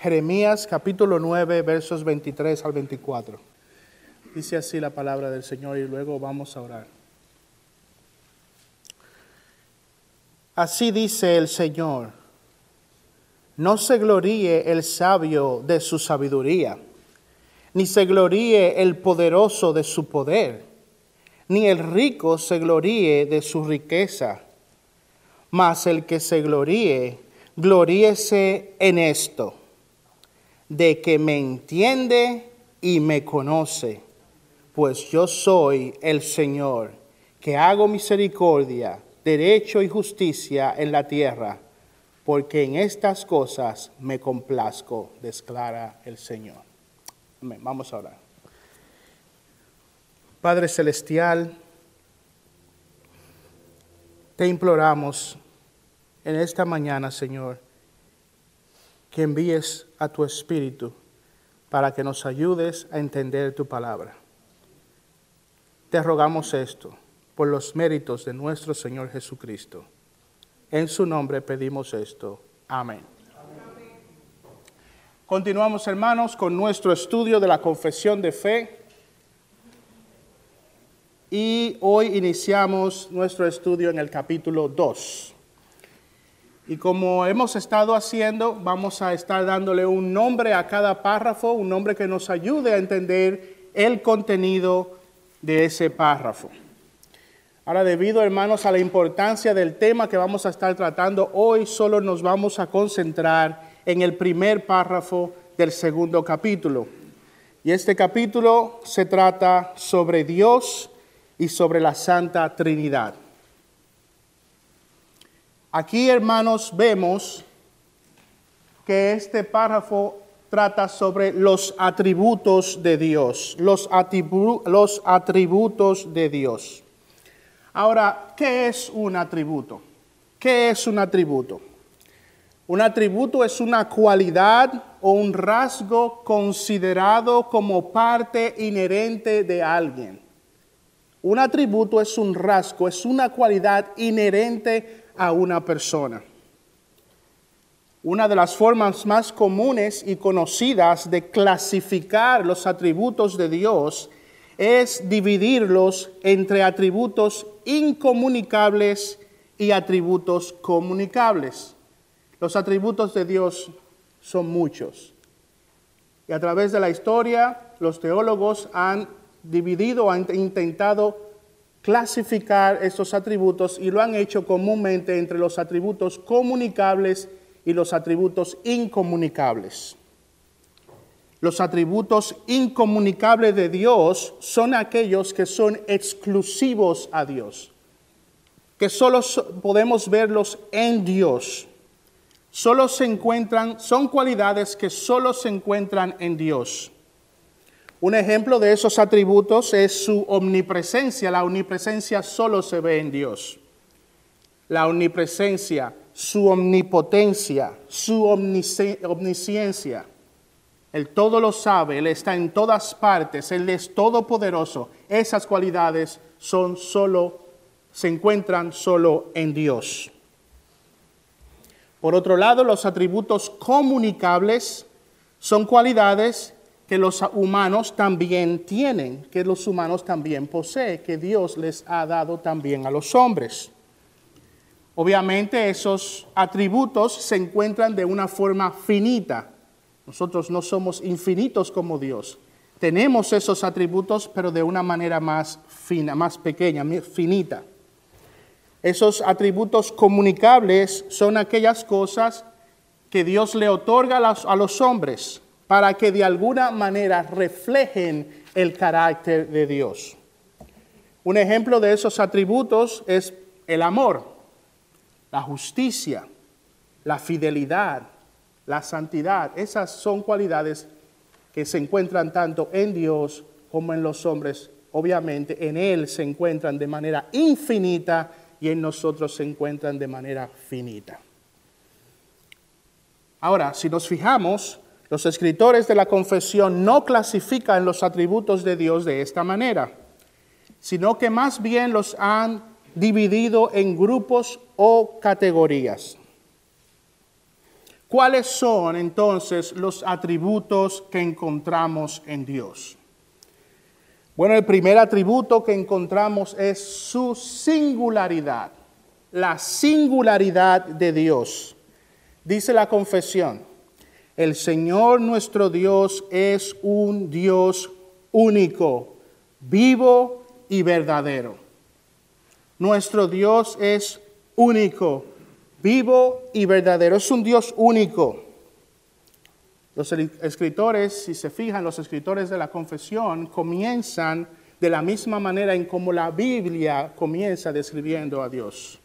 Jeremías capítulo 9, versos 23 al 24. Dice así la palabra del Señor y luego vamos a orar. Así dice el Señor, no se gloríe el sabio de su sabiduría, ni se gloríe el poderoso de su poder, ni el rico se gloríe de su riqueza, mas el que se gloríe, gloríese en esto de que me entiende y me conoce, pues yo soy el Señor, que hago misericordia, derecho y justicia en la tierra, porque en estas cosas me complazco, declara el Señor. Amén. Vamos a orar. Padre Celestial, te imploramos en esta mañana, Señor, que envíes a tu Espíritu para que nos ayudes a entender tu palabra. Te rogamos esto por los méritos de nuestro Señor Jesucristo. En su nombre pedimos esto. Amén. Continuamos, hermanos, con nuestro estudio de la confesión de fe. Y hoy iniciamos nuestro estudio en el capítulo 2. Y como hemos estado haciendo, vamos a estar dándole un nombre a cada párrafo, un nombre que nos ayude a entender el contenido de ese párrafo. Ahora, debido, hermanos, a la importancia del tema que vamos a estar tratando, hoy solo nos vamos a concentrar en el primer párrafo del segundo capítulo. Y este capítulo se trata sobre Dios y sobre la Santa Trinidad. Aquí, hermanos, vemos que este párrafo trata sobre los atributos de Dios, los, los atributos de Dios. Ahora, ¿qué es un atributo? ¿Qué es un atributo? Un atributo es una cualidad o un rasgo considerado como parte inherente de alguien. Un atributo es un rasgo, es una cualidad inherente a una persona. Una de las formas más comunes y conocidas de clasificar los atributos de Dios es dividirlos entre atributos incomunicables y atributos comunicables. Los atributos de Dios son muchos. Y a través de la historia, los teólogos han dividido, han intentado clasificar estos atributos y lo han hecho comúnmente entre los atributos comunicables y los atributos incomunicables. Los atributos incomunicables de Dios son aquellos que son exclusivos a Dios, que solo podemos verlos en Dios. Solo se encuentran, son cualidades que solo se encuentran en Dios. Un ejemplo de esos atributos es su omnipresencia. La omnipresencia solo se ve en Dios. La omnipresencia, su omnipotencia, su omnisciencia. Él todo lo sabe, Él está en todas partes, Él es todopoderoso. Esas cualidades son solo, se encuentran solo en Dios. Por otro lado, los atributos comunicables son cualidades que los humanos también tienen, que los humanos también poseen, que Dios les ha dado también a los hombres. Obviamente esos atributos se encuentran de una forma finita. Nosotros no somos infinitos como Dios. Tenemos esos atributos, pero de una manera más fina, más pequeña, finita. Esos atributos comunicables son aquellas cosas que Dios le otorga a los hombres para que de alguna manera reflejen el carácter de Dios. Un ejemplo de esos atributos es el amor, la justicia, la fidelidad, la santidad. Esas son cualidades que se encuentran tanto en Dios como en los hombres. Obviamente en Él se encuentran de manera infinita y en nosotros se encuentran de manera finita. Ahora, si nos fijamos, los escritores de la confesión no clasifican los atributos de Dios de esta manera, sino que más bien los han dividido en grupos o categorías. ¿Cuáles son entonces los atributos que encontramos en Dios? Bueno, el primer atributo que encontramos es su singularidad, la singularidad de Dios. Dice la confesión, el Señor nuestro Dios es un Dios único, vivo y verdadero. Nuestro Dios es único, vivo y verdadero. Es un Dios único. Los escritores, si se fijan, los escritores de la confesión comienzan de la misma manera en como la Biblia comienza describiendo a Dios.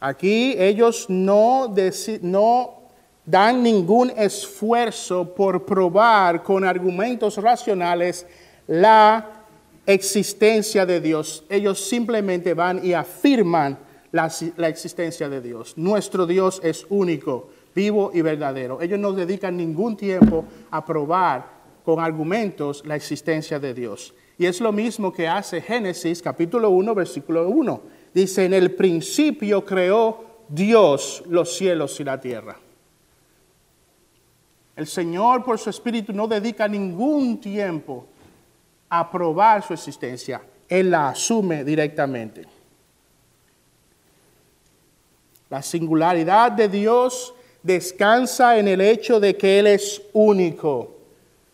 Aquí ellos no, no dan ningún esfuerzo por probar con argumentos racionales la existencia de Dios. Ellos simplemente van y afirman la, existencia de Dios. Nuestro Dios es único, vivo y verdadero. Ellos no dedican ningún tiempo a probar con argumentos la existencia de Dios. Y es lo mismo que hace Génesis capítulo 1, versículo 1. Dice, en el principio creó Dios los cielos y la tierra. El Señor por su Espíritu no dedica ningún tiempo a probar su existencia. Él la asume directamente. La singularidad de Dios descansa en el hecho de que Él es único.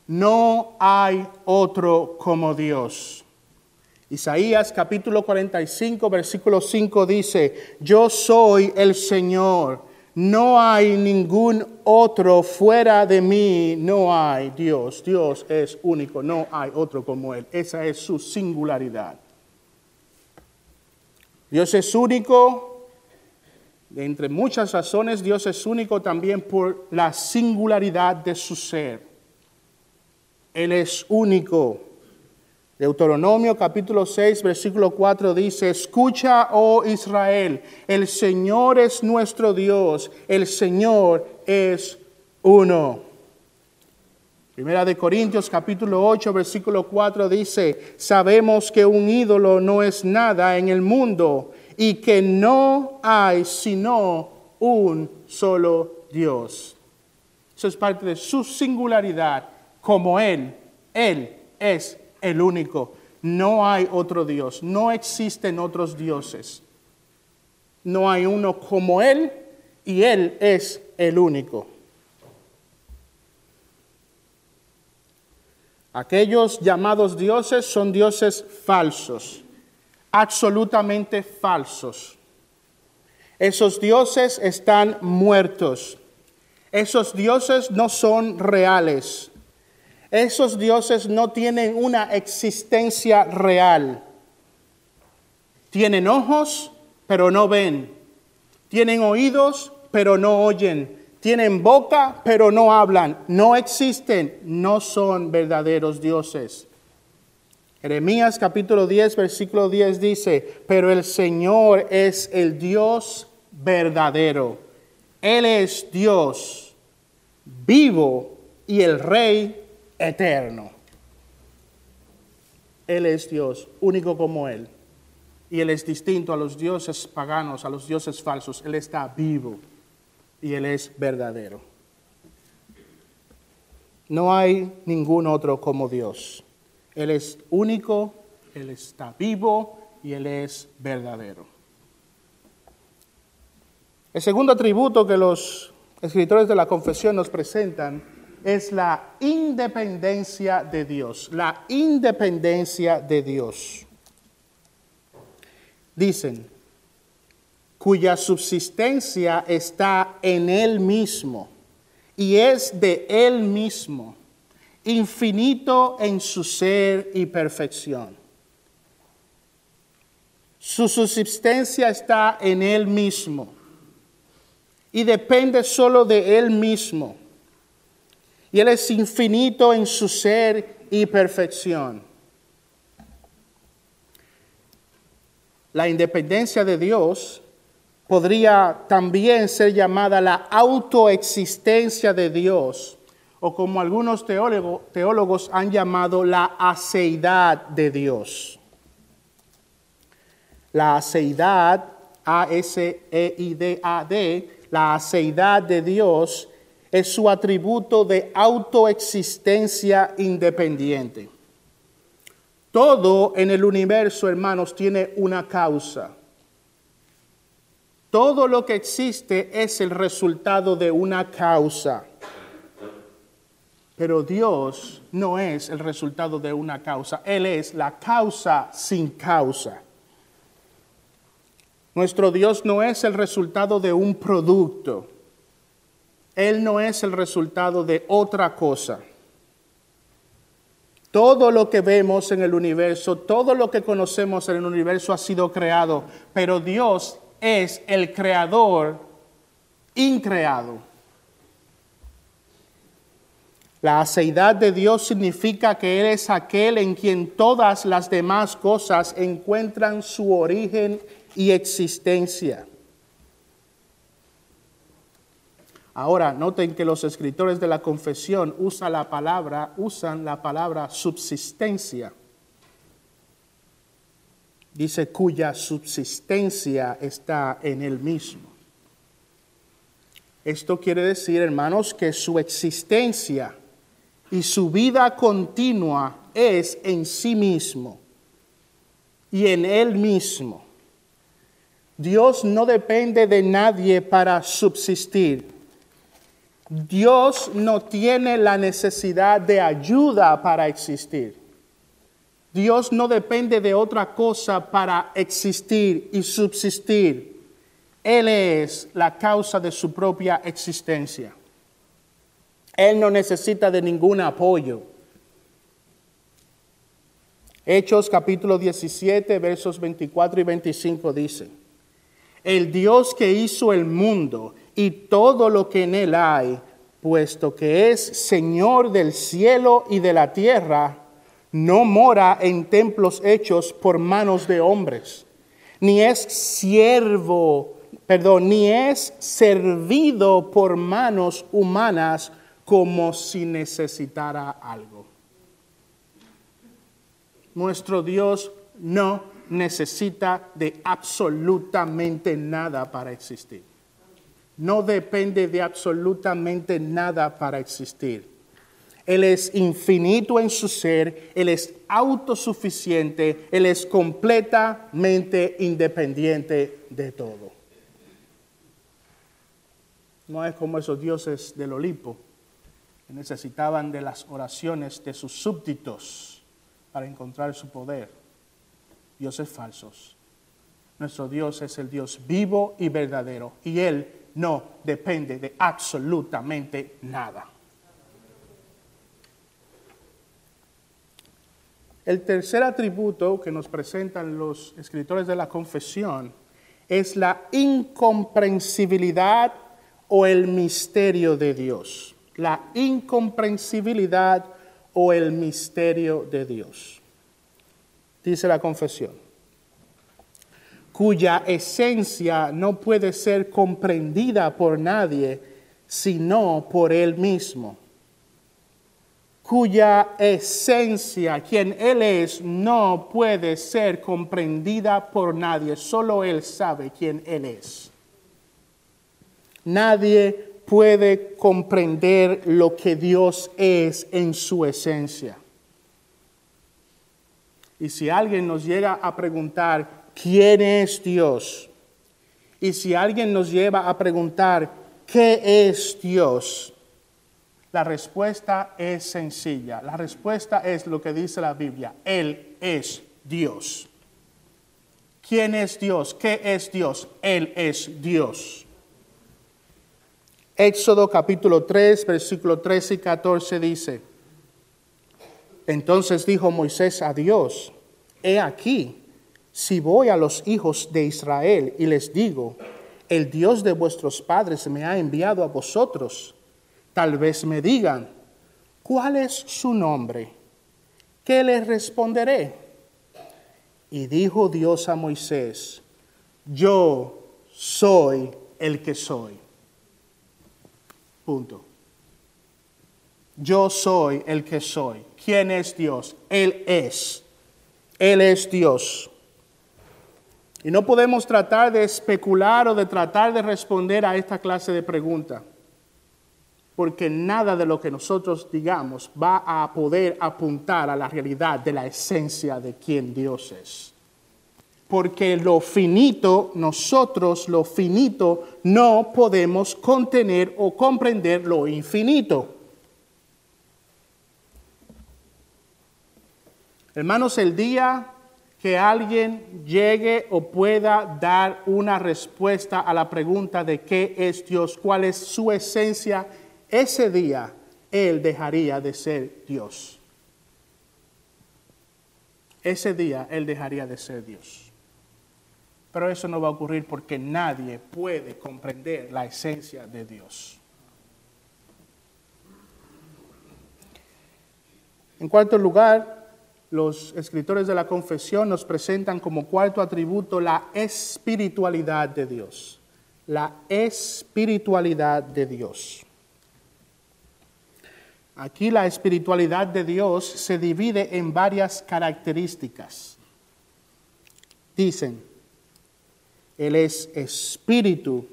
No hay otro como Dios. Isaías capítulo 45, versículo 5 dice, yo soy el Señor no hay ningún otro fuera de mí, no hay Dios. Dios es único, no hay otro como Él. Esa es su singularidad. Dios es único, entre muchas razones, Dios es único también por la singularidad de su ser. Él es único. Deuteronomio capítulo 6, versículo 4 dice, escucha, oh Israel, el Señor es nuestro Dios, el Señor es uno. Primera de Corintios capítulo 8, versículo 4 dice, sabemos que un ídolo no es nada en el mundo y que no hay sino un solo Dios. Eso es parte de su singularidad, como Él, Él es el único. No hay otro Dios, no existen otros dioses. No hay uno como Él y Él es el único. Aquellos llamados dioses son dioses falsos, absolutamente falsos. Esos dioses están muertos. Esos dioses no son reales. Esos dioses no tienen una existencia real. Tienen ojos, pero no ven. Tienen oídos, pero no oyen. Tienen boca, pero no hablan. No existen, no son verdaderos dioses. Jeremías capítulo 10, versículo 10 dice, pero el Señor es el Dios verdadero. Él es Dios vivo y el Rey eterno. Él es Dios, único como Él. Y Él es distinto a los dioses paganos, a los dioses falsos. Él está vivo y Él es verdadero. No hay ningún otro como Dios. Él es único, Él está vivo y Él es verdadero. El segundo atributo que los escritores de la confesión nos presentan es la independencia de Dios, la independencia de Dios. Dicen, cuya subsistencia está en Él mismo y es de Él mismo, infinito en su ser y perfección. Su subsistencia está en Él mismo y depende solo de Él mismo y Él es infinito en su ser y perfección. La independencia de Dios podría también ser llamada la autoexistencia de Dios, o como algunos teólogos han llamado la aceidad de Dios. La aceidad A-S-E-I-D-A-D, la aceidad de Dios, es su atributo de autoexistencia independiente. Todo en el universo, hermanos, tiene una causa. Todo lo que existe es el resultado de una causa. Pero Dios no es el resultado de una causa, Él es la causa sin causa. Nuestro Dios no es el resultado de un producto, Él no es el resultado de otra cosa. Todo lo que vemos en el universo, todo lo que conocemos en el universo ha sido creado, pero Dios es el creador increado. La aceidad de Dios significa que Él es aquel en quien todas las demás cosas encuentran su origen y existencia. Ahora, noten que los escritores de la confesión usan la palabra, usan la palabra subsistencia. Dice cuya subsistencia está en él mismo. Esto quiere decir, hermanos, que su existencia y su vida continua es en sí mismo y en Él mismo. Dios no depende de nadie para subsistir. Dios no tiene la necesidad de ayuda para existir. Dios no depende de otra cosa para existir y subsistir. Él es la causa de su propia existencia. Él no necesita de ningún apoyo. Hechos capítulo 17, versos 24 y 25 dice, el Dios que hizo el mundo y todo lo que en él hay, puesto que es Señor del cielo y de la tierra, no mora en templos hechos por manos de hombres, ni es siervo, perdón, ni es servido por manos humanas, como si necesitara algo. Nuestro Dios no necesita de absolutamente nada para existir. No depende de absolutamente nada para existir. Él es infinito en su ser, Él es autosuficiente, Él es completamente independiente de todo. No es como esos dioses del Olimpo necesitaban de las oraciones de sus súbditos para encontrar su poder. Dioses falsos. Nuestro Dios es el Dios vivo y verdadero y Él no depende de absolutamente nada. El tercer atributo que nos presentan los escritores de la confesión es la incomprensibilidad o el misterio de Dios la incomprensibilidad o el misterio de Dios. Dice la confesión, cuya esencia no puede ser comprendida por nadie sino por Él mismo, cuya esencia, quien Él es, no puede ser comprendida por nadie, solo Él sabe quién Él es. Nadie puede comprender lo que Dios es en su esencia. Y si alguien nos llega a preguntar, ¿quién es Dios? Y si alguien nos lleva a preguntar, ¿qué es Dios? La respuesta es sencilla. La respuesta es lo que dice la Biblia. Él es Dios. ¿Quién es Dios? ¿Qué es Dios? Él es Dios. Éxodo capítulo 3, versículo 13 y 14 dice, entonces dijo Moisés a Dios, he aquí, si voy a los hijos de Israel y les digo, el Dios de vuestros padres me ha enviado a vosotros, tal vez me digan, ¿cuál es su nombre? ¿Qué les responderé? Y dijo Dios a Moisés, yo soy el que soy. Punto. Yo soy el que soy. ¿Quién es Dios? Él es. Él es Dios. Y no podemos tratar de especular o de tratar de responder a esta clase de pregunta, porque nada de lo que nosotros digamos va a poder apuntar a la realidad de la esencia de quien Dios es. Porque lo finito, nosotros lo finito, no podemos contener o comprender lo infinito. Hermanos, el día que alguien llegue o pueda dar una respuesta a la pregunta de qué es Dios, cuál es su esencia, ese día Él dejaría de ser Dios. Ese día Él dejaría de ser Dios. Pero eso no va a ocurrir porque nadie puede comprender la esencia de Dios. En cuarto lugar, los escritores de la confesión nos presentan como cuarto atributo la espiritualidad de Dios. La espiritualidad de Dios. Aquí la espiritualidad de Dios se divide en varias características. Dicen, Él es espíritu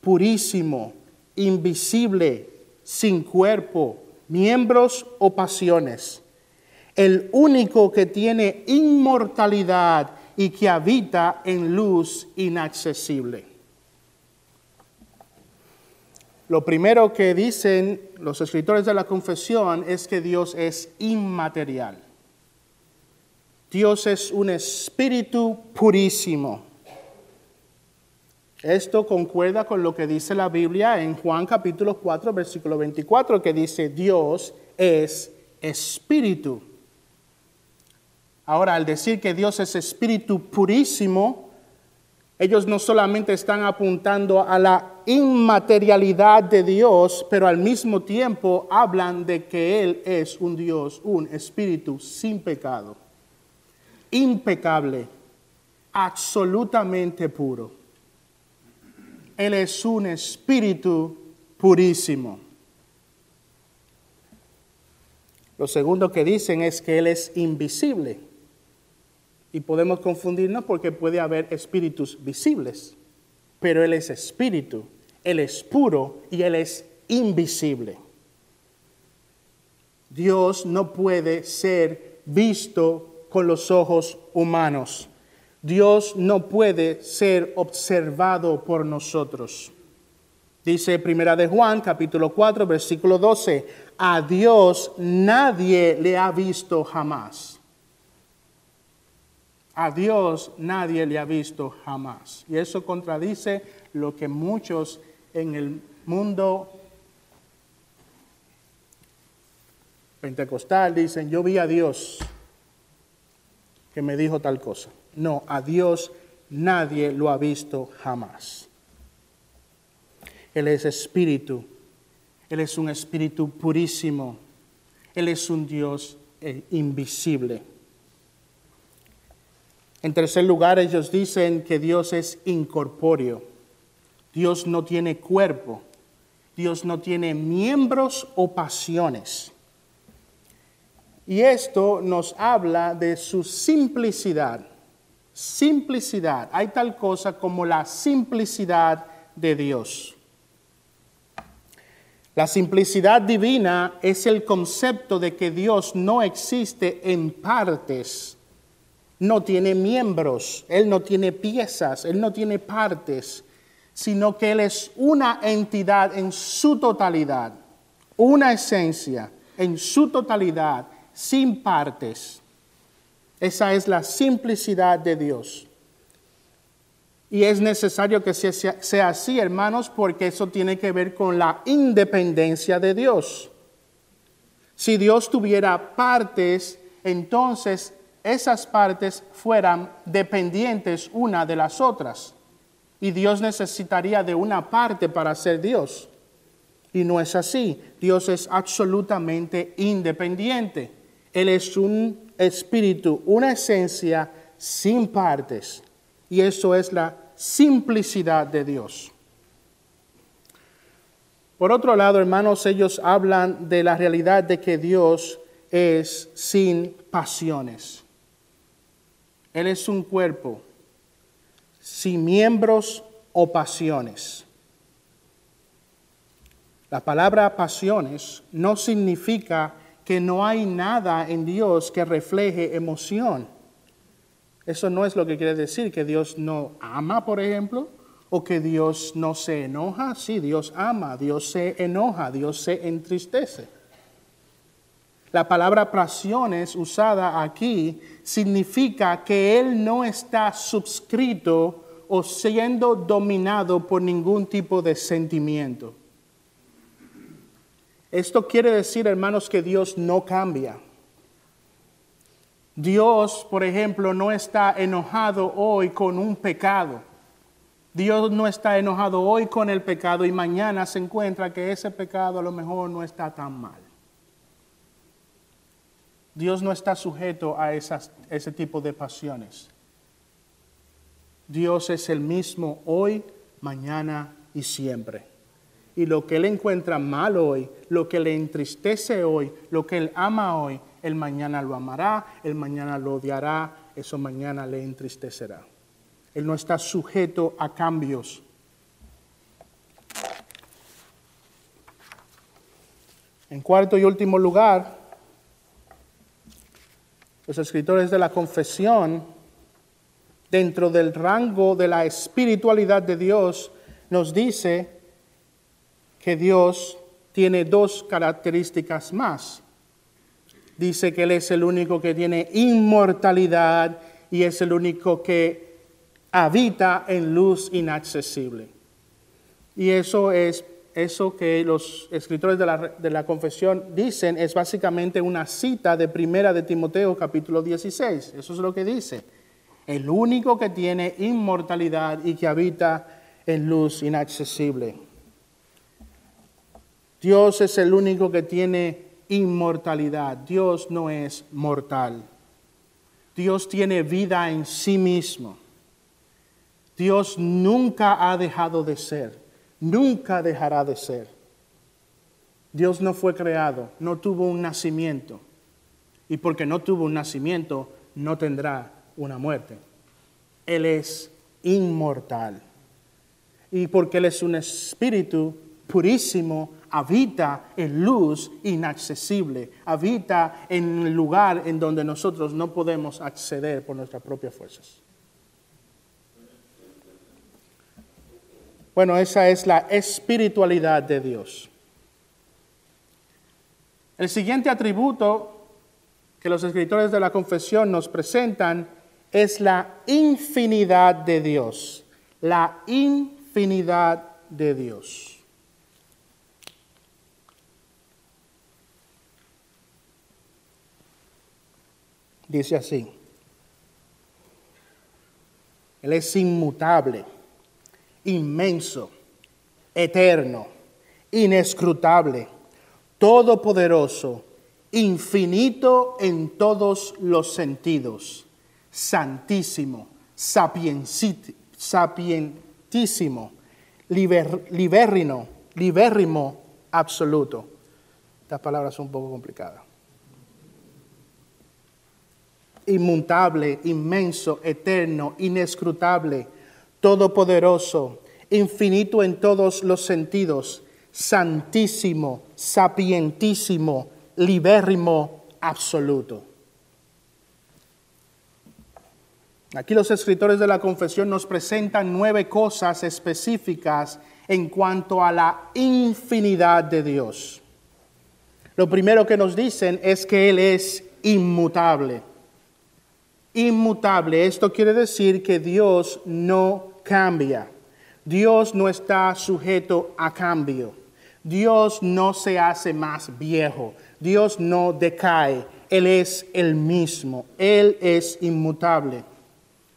purísimo, invisible, sin cuerpo, miembros o pasiones el único que tiene inmortalidad y que habita en luz inaccesible. Lo primero que dicen los escritores de la confesión es que Dios es inmaterial. Dios es un espíritu purísimo. Esto concuerda con lo que dice la Biblia en Juan capítulo 4, versículo 24, que dice, Dios es espíritu. Ahora, al decir que Dios es espíritu purísimo, ellos no solamente están apuntando a la inmaterialidad de Dios, pero al mismo tiempo hablan de que Él es un Dios, un espíritu sin pecado, impecable, absolutamente puro. Él es un espíritu purísimo. Lo segundo que dicen es que Él es invisible. Y podemos confundirnos porque puede haber espíritus visibles, pero Él es espíritu, Él es puro y Él es invisible. Dios no puede ser visto con los ojos humanos. Dios no puede ser observado por nosotros. Dice Primera de Juan, capítulo 4, versículo 12, a Dios nadie le ha visto jamás. A Dios nadie le ha visto jamás. Y eso contradice lo que muchos en el mundo pentecostal dicen, yo vi a Dios que me dijo tal cosa. No, a Dios nadie lo ha visto jamás. Él es espíritu, Él es un espíritu purísimo, Él es un Dios eh, invisible. En tercer lugar, ellos dicen que Dios es incorpóreo. Dios no tiene cuerpo. Dios no tiene miembros o pasiones. Y esto nos habla de su simplicidad. Simplicidad. Hay tal cosa como la simplicidad de Dios. La simplicidad divina es el concepto de que Dios no existe en partes no tiene miembros, Él no tiene piezas, Él no tiene partes, sino que Él es una entidad en su totalidad, una esencia en su totalidad, sin partes. Esa es la simplicidad de Dios. Y es necesario que sea, así, hermanos, porque eso tiene que ver con la independencia de Dios. Si Dios tuviera partes, entonces esas partes fueran dependientes una de las otras. Y Dios necesitaría de una parte para ser Dios. Y no es así. Dios es absolutamente independiente. Él es un espíritu, una esencia sin partes. Y eso es la simplicidad de Dios. Por otro lado, hermanos, ellos hablan de la realidad de que Dios es sin pasiones. Él es un cuerpo, sin miembros o pasiones. La palabra pasiones no significa que no hay nada en Dios que refleje emoción. Eso no es lo que quiere decir, que Dios no ama, por ejemplo, o que Dios no se enoja. Sí, Dios ama, Dios se enoja, Dios se entristece. La palabra pasiones usada aquí significa que Él no está suscrito o siendo dominado por ningún tipo de sentimiento. Esto quiere decir, hermanos, que Dios no cambia. Dios, por ejemplo, no está enojado hoy con un pecado. Dios no está enojado hoy con el pecado y mañana se encuentra que ese pecado a lo mejor no está tan mal. Dios no está sujeto a ese tipo de pasiones. Dios es el mismo hoy, mañana y siempre y lo que él encuentra mal hoy, lo que le entristece hoy, lo que él ama hoy, el mañana lo amará, el mañana lo odiará, eso mañana le entristecerá. Él no está sujeto a cambios. En cuarto y último lugar, los escritores de la confesión, dentro del rango de la espiritualidad de Dios, nos dice que Dios tiene dos características más. Dice que Él es el único que tiene inmortalidad y es el único que habita en luz inaccesible. Y eso es eso que los escritores de la, de la, confesión dicen es básicamente una cita de primera de Timoteo capítulo 16. Eso es lo que dice. El único que tiene inmortalidad y que habita en luz inaccesible. Dios es el único que tiene inmortalidad. Dios no es mortal. Dios tiene vida en sí mismo. Dios nunca ha dejado de ser, nunca dejará de ser. Dios no fue creado, no tuvo un nacimiento. Y porque no tuvo un nacimiento, no tendrá una muerte. Él es inmortal. Y porque Él es un espíritu purísimo, habita en luz inaccesible, habita en el lugar en donde nosotros no podemos acceder por nuestras propias fuerzas. Bueno, esa es la espiritualidad de Dios. El siguiente atributo que los escritores de la confesión nos presentan es la infinidad de Dios. La infinidad de Dios. Dice así. Él es inmutable, inmenso, eterno, inescrutable, todopoderoso, infinito en todos los sentidos, santísimo, sapientísimo, libérrimo, libérrimo absoluto. Estas palabras son un poco complicadas inmutable, inmenso, eterno, inescrutable, todopoderoso, infinito en todos los sentidos, santísimo, sapientísimo, libérrimo, absoluto. Aquí los escritores de la confesión nos presentan nueve cosas específicas en cuanto a la infinidad de Dios. Lo primero que nos dicen es que Él es inmutable inmutable. Esto quiere decir que Dios no cambia. Dios no está sujeto a cambio. Dios no se hace más viejo. Dios no decae. Él es el mismo. Él es inmutable.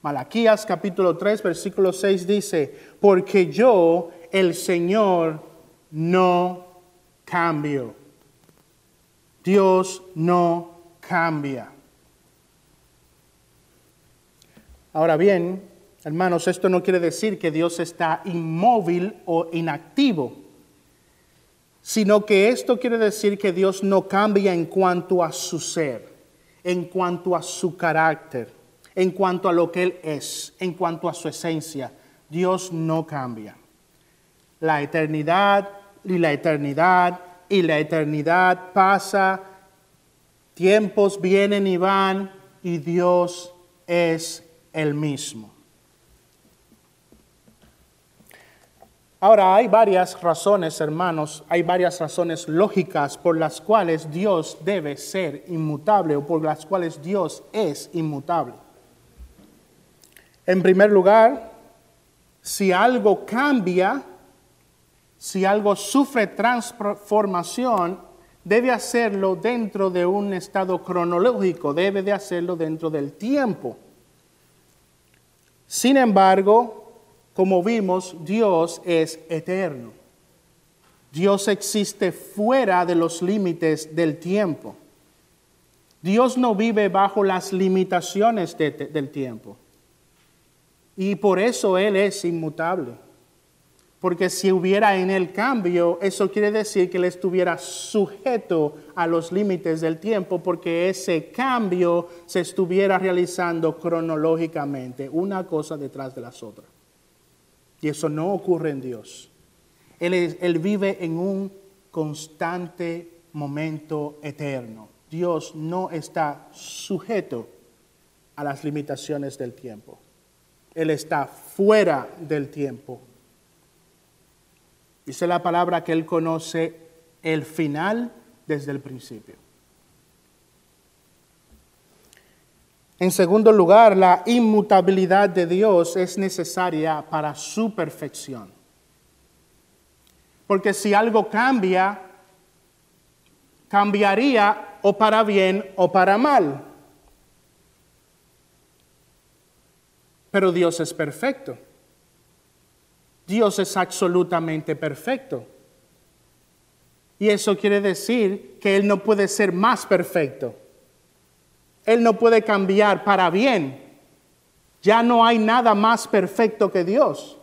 Malaquías capítulo 3, versículo 6 dice, porque yo, el Señor, no cambio. Dios no cambia. Ahora bien, hermanos, esto no quiere decir que Dios está inmóvil o inactivo, sino que esto quiere decir que Dios no cambia en cuanto a su ser, en cuanto a su carácter, en cuanto a lo que Él es, en cuanto a su esencia. Dios no cambia. La eternidad y la eternidad y la eternidad pasa, tiempos vienen y van y Dios es el mismo. Ahora, hay varias razones, hermanos, hay varias razones lógicas por las cuales Dios debe ser inmutable o por las cuales Dios es inmutable. En primer lugar, si algo cambia, si algo sufre transformación, debe hacerlo dentro de un estado cronológico, debe de hacerlo dentro del tiempo. Sin embargo, como vimos, Dios es eterno. Dios existe fuera de los límites del tiempo. Dios no vive bajo las limitaciones del tiempo. Y por eso Él es inmutable. Porque si hubiera en él cambio, eso quiere decir que él estuviera sujeto a los límites del tiempo, porque ese cambio se estuviera realizando cronológicamente, una cosa detrás de las otras. Y eso no ocurre en Dios. Él, él vive en un constante momento eterno. Dios no está sujeto a las limitaciones del tiempo. Él está fuera del tiempo Dice la palabra que Él conoce el final desde el principio. En segundo lugar, la inmutabilidad de Dios es necesaria para su perfección. Porque si algo cambia, cambiaría o para bien o para mal. Pero Dios es perfecto. Dios es absolutamente perfecto. Y eso quiere decir que Él no puede ser más perfecto. Él no puede cambiar para bien. Ya no hay nada más perfecto que Dios.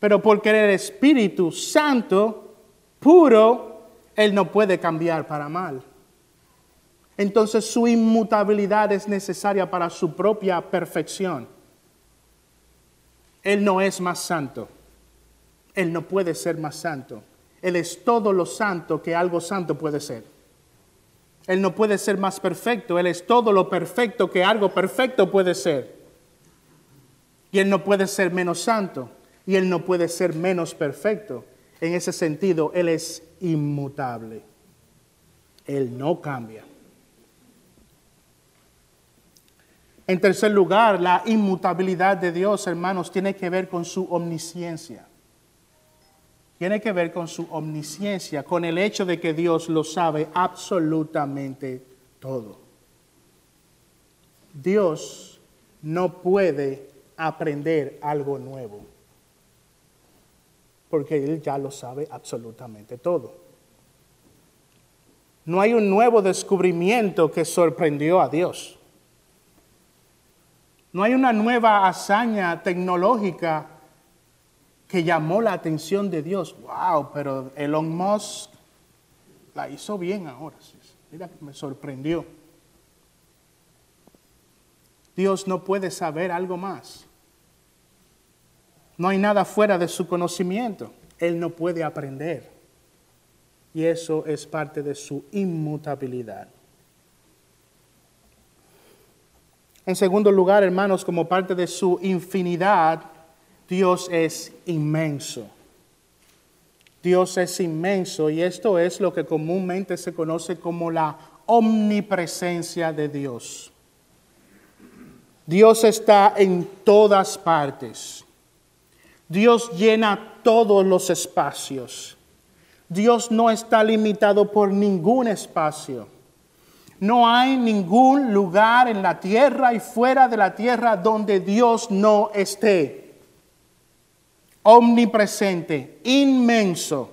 Pero porque el Espíritu Santo, puro, Él no puede cambiar para mal. Entonces su inmutabilidad es necesaria para su propia perfección. Él no es más santo. Él no puede ser más santo. Él es todo lo santo que algo santo puede ser. Él no puede ser más perfecto. Él es todo lo perfecto que algo perfecto puede ser. Y Él no puede ser menos santo. Y Él no puede ser menos perfecto. En ese sentido, Él es inmutable. Él no cambia. En tercer lugar, la inmutabilidad de Dios, hermanos, tiene que ver con su omnisciencia. Tiene que ver con su omnisciencia, con el hecho de que Dios lo sabe absolutamente todo. Dios no puede aprender algo nuevo, porque Él ya lo sabe absolutamente todo. No hay un nuevo descubrimiento que sorprendió a Dios. No hay una nueva hazaña tecnológica que llamó la atención de Dios. Wow, pero Elon Musk la hizo bien ahora. Mira, me sorprendió. Dios no puede saber algo más. No hay nada fuera de su conocimiento. Él no puede aprender. Y eso es parte de su inmutabilidad. En segundo lugar, hermanos, como parte de su infinidad, Dios es inmenso. Dios es inmenso y esto es lo que comúnmente se conoce como la omnipresencia de Dios. Dios está en todas partes. Dios llena todos los espacios. Dios no está limitado por ningún espacio. No hay ningún lugar en la tierra y fuera de la tierra donde Dios no esté. Omnipresente, inmenso.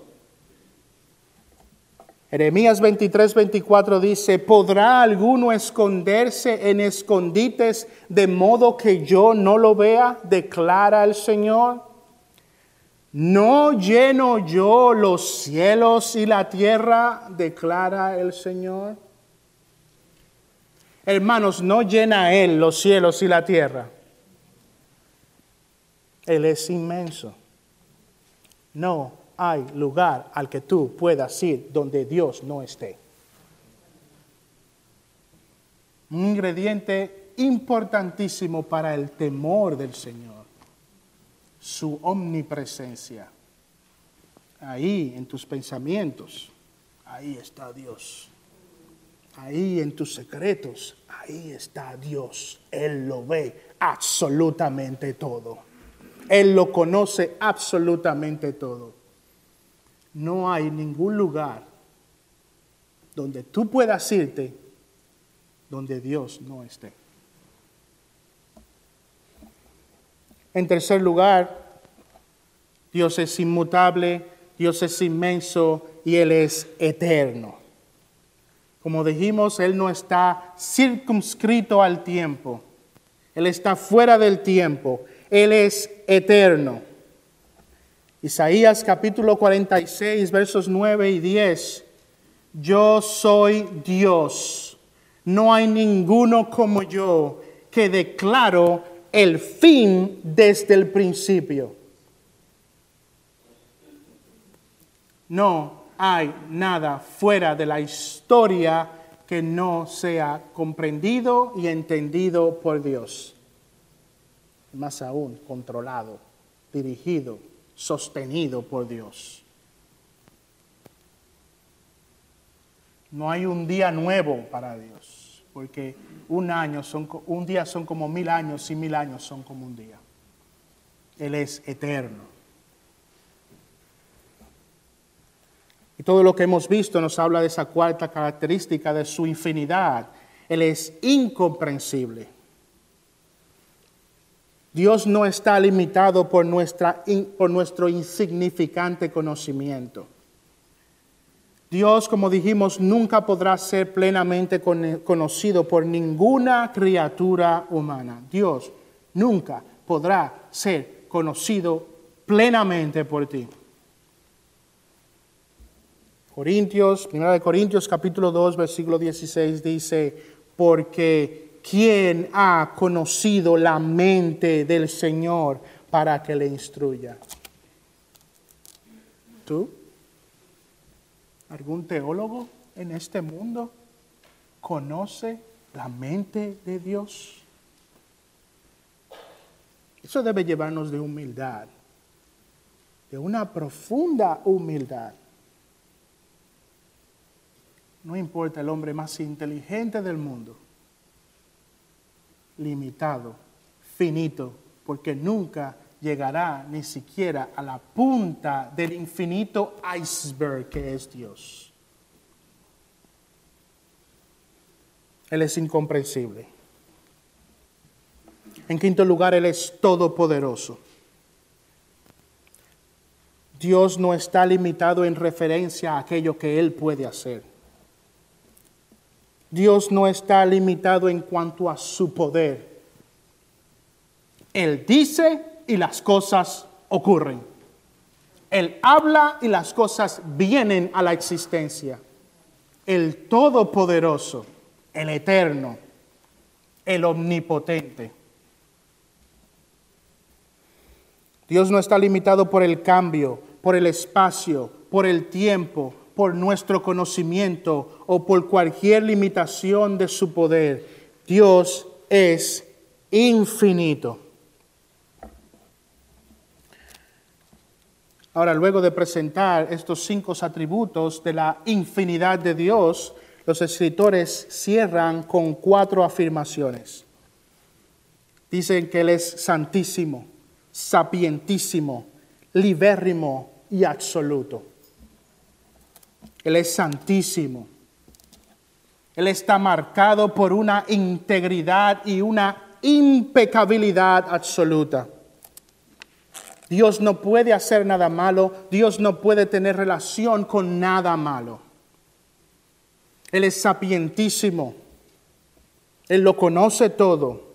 Jeremías 23, 24 dice, ¿podrá alguno esconderse en escondites de modo que yo no lo vea? Declara el Señor. ¿No lleno yo los cielos y la tierra? Declara el Señor. Hermanos, no llena Él los cielos y la tierra. Él es inmenso. No hay lugar al que tú puedas ir donde Dios no esté. Un ingrediente importantísimo para el temor del Señor, su omnipresencia. Ahí en tus pensamientos, ahí está Dios. Ahí en tus secretos, ahí está Dios. Él lo ve absolutamente todo. Él lo conoce absolutamente todo. No hay ningún lugar donde tú puedas irte donde Dios no esté. En tercer lugar, Dios es inmutable, Dios es inmenso y Él es eterno. Como dijimos, Él no está circunscrito al tiempo. Él está fuera del tiempo. Él es eterno. Isaías capítulo 46, versos 9 y 10. Yo soy Dios. No hay ninguno como yo que declaro el fin desde el principio. No hay nada fuera de la historia que no sea comprendido y entendido por Dios. Más aún, controlado, dirigido, sostenido por Dios. No hay un día nuevo para Dios, porque un, año son, un día son como mil años y mil años son como un día. Él es eterno. Y todo lo que hemos visto nos habla de esa cuarta característica de su infinidad. Él es incomprensible. Dios no está limitado por, nuestra, por nuestro insignificante conocimiento. Dios, como dijimos, nunca podrá ser plenamente conocido por ninguna criatura humana. Dios nunca podrá ser conocido plenamente por ti. Corintios, 1 de Corintios capítulo 2, versículo 16 dice, porque ¿quién ha conocido la mente del Señor para que le instruya? ¿Tú? ¿Algún teólogo en este mundo conoce la mente de Dios? Eso debe llevarnos de humildad, de una profunda humildad. No importa el hombre más inteligente del mundo, limitado, finito, porque nunca llegará ni siquiera a la punta del infinito iceberg que es Dios. Él es incomprensible. En quinto lugar, Él es todopoderoso. Dios no está limitado en referencia a aquello que Él puede hacer. Dios no está limitado en cuanto a su poder. Él dice y las cosas ocurren. Él habla y las cosas vienen a la existencia. El Todopoderoso, el Eterno, el Omnipotente. Dios no está limitado por el cambio, por el espacio, por el tiempo, por nuestro conocimiento o por cualquier limitación de su poder. Dios es infinito. Ahora, luego de presentar estos cinco atributos de la infinidad de Dios, los escritores cierran con cuatro afirmaciones. Dicen que Él es santísimo, sapientísimo, libérrimo y absoluto. Él es santísimo. Él está marcado por una integridad y una impecabilidad absoluta. Dios no puede hacer nada malo, Dios no puede tener relación con nada malo. Él es sapientísimo, Él lo conoce todo,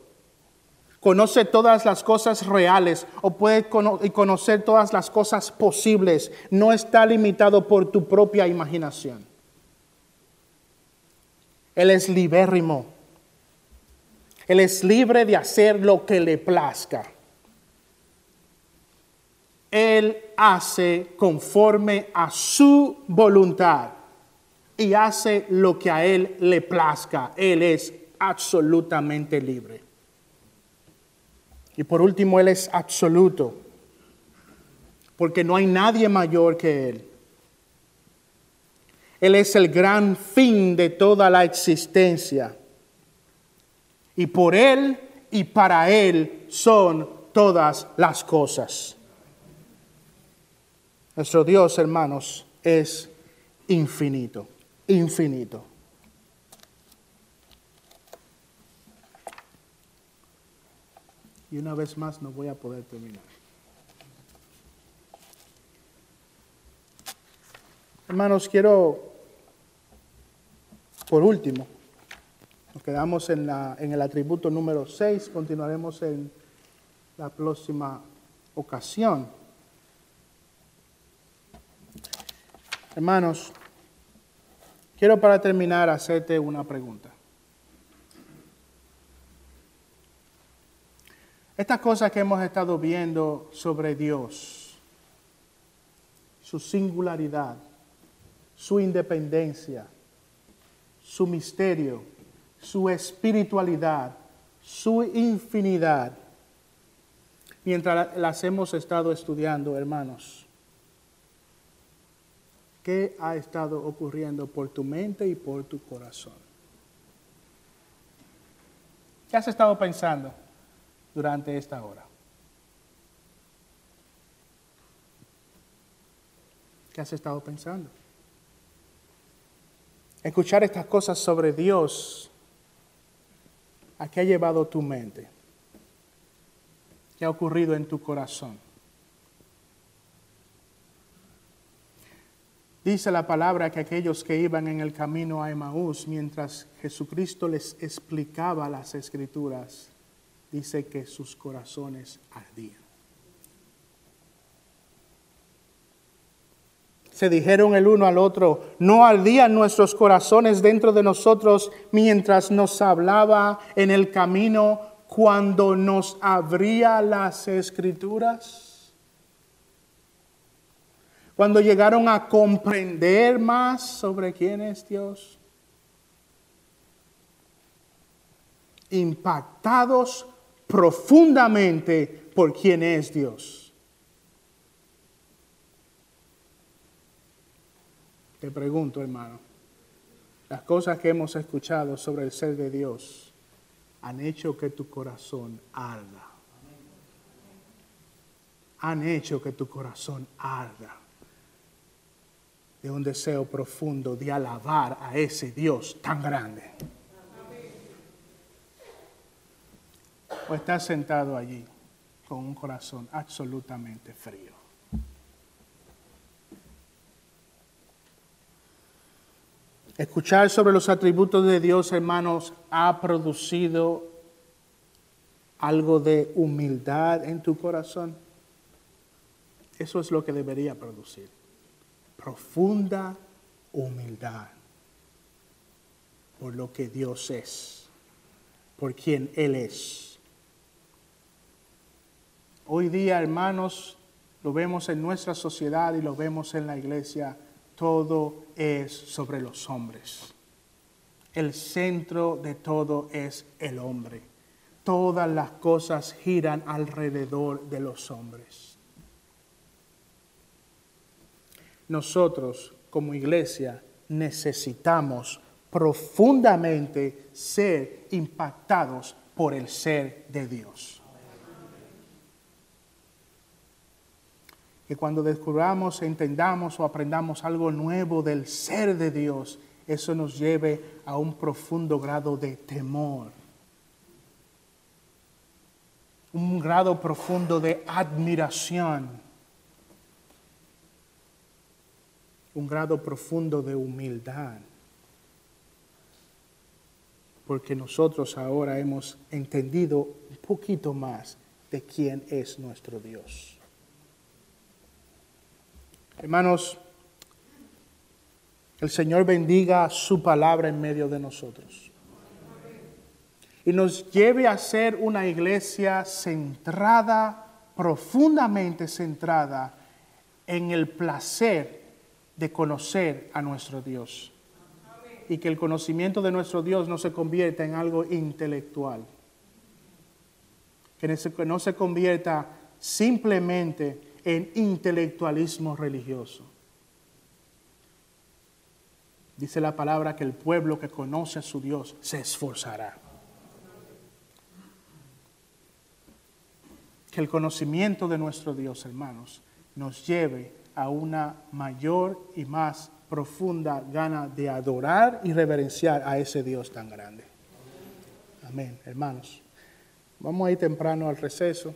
conoce todas las cosas reales o puede conocer todas las cosas posibles, no está limitado por tu propia imaginación. Él es libérrimo, Él es libre de hacer lo que le plazca. Él hace conforme a su voluntad y hace lo que a Él le plazca. Él es absolutamente libre. Y por último, Él es absoluto, porque no hay nadie mayor que Él. Él es el gran fin de toda la existencia. Y por Él y para Él son todas las cosas. Nuestro Dios, hermanos, es infinito, infinito. Y una vez más no voy a poder terminar. Hermanos, quiero, por último, nos quedamos en, la, en el atributo número 6, continuaremos en la próxima ocasión. Hermanos, quiero para terminar hacerte una pregunta. Estas cosas que hemos estado viendo sobre Dios, su singularidad, su independencia, su misterio, su espiritualidad, su infinidad, mientras las hemos estado estudiando, hermanos. ¿Qué ha estado ocurriendo por tu mente y por tu corazón? ¿Qué has estado pensando durante esta hora? ¿Qué has estado pensando? Escuchar estas cosas sobre Dios, ¿a qué ha llevado tu mente? ¿Qué ha ocurrido en tu corazón? Dice la palabra que aquellos que iban en el camino a Emaús, mientras Jesucristo les explicaba las escrituras, dice que sus corazones ardían. Se dijeron el uno al otro, no ardían nuestros corazones dentro de nosotros mientras nos hablaba en el camino cuando nos abría las escrituras cuando llegaron a comprender más sobre quién es Dios, impactados profundamente por quién es Dios. Te pregunto, hermano, las cosas que hemos escuchado sobre el ser de Dios han hecho que tu corazón arda. Han hecho que tu corazón arda de un deseo profundo de alabar a ese Dios tan grande. O estás sentado allí con un corazón absolutamente frío. Escuchar sobre los atributos de Dios, hermanos, ha producido algo de humildad en tu corazón. Eso es lo que debería producir profunda humildad por lo que Dios es, por quien Él es. Hoy día, hermanos, lo vemos en nuestra sociedad y lo vemos en la iglesia, todo es sobre los hombres. El centro de todo es el hombre. Todas las cosas giran alrededor de los hombres. nosotros como iglesia necesitamos profundamente ser impactados por el ser de Dios. Que cuando descubramos, entendamos o aprendamos algo nuevo del ser de Dios, eso nos lleve a un profundo grado de temor, un grado profundo de admiración. Un grado profundo de humildad, porque nosotros ahora hemos entendido un poquito más de quién es nuestro Dios. Hermanos, el Señor bendiga su palabra en medio de nosotros. y nos lleve a ser una iglesia centrada, profundamente centrada en el placer de conocer a nuestro Dios. Y que el conocimiento de nuestro Dios no se convierta en algo intelectual. Que no se convierta simplemente en intelectualismo religioso. Dice la palabra que el pueblo que conoce a su Dios se esforzará. que el conocimiento de nuestro Dios, hermanos, nos lleve a una mayor y más profunda gana de adorar y reverenciar a ese Dios tan grande. Amén, hermanos. Vamos a ir temprano al receso.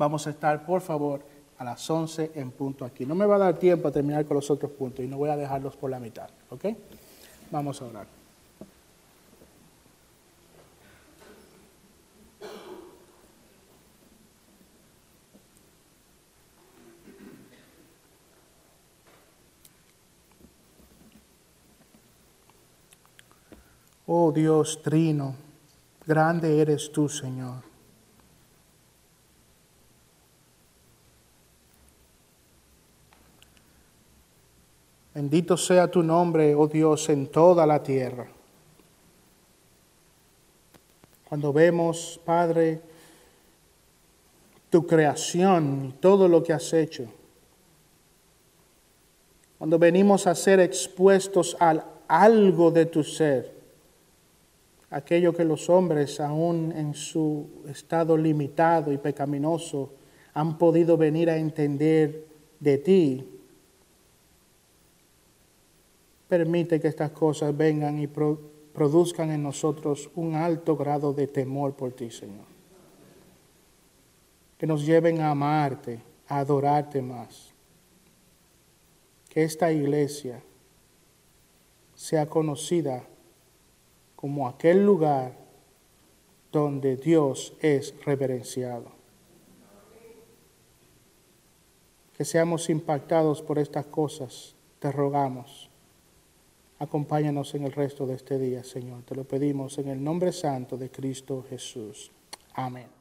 Vamos a estar, por favor, a las 11 en punto aquí. No me va a dar tiempo a terminar con los otros puntos y no voy a dejarlos por la mitad, ¿ok? Vamos a orar. Oh Dios trino, grande eres tú, Señor. Bendito sea tu nombre, oh Dios, en toda la tierra. Cuando vemos, Padre, tu creación y todo lo que has hecho, cuando venimos a ser expuestos al algo de tu ser, aquello que los hombres, aún en su estado limitado y pecaminoso, han podido venir a entender de ti. Permite que estas cosas vengan y produzcan en nosotros un alto grado de temor por ti, Señor. Que nos lleven a amarte, a adorarte más. Que esta iglesia sea conocida como aquel lugar donde Dios es reverenciado. Que seamos impactados por estas cosas, te rogamos. Acompáñanos en el resto de este día, Señor. Te lo pedimos en el nombre santo de Cristo Jesús. Amén.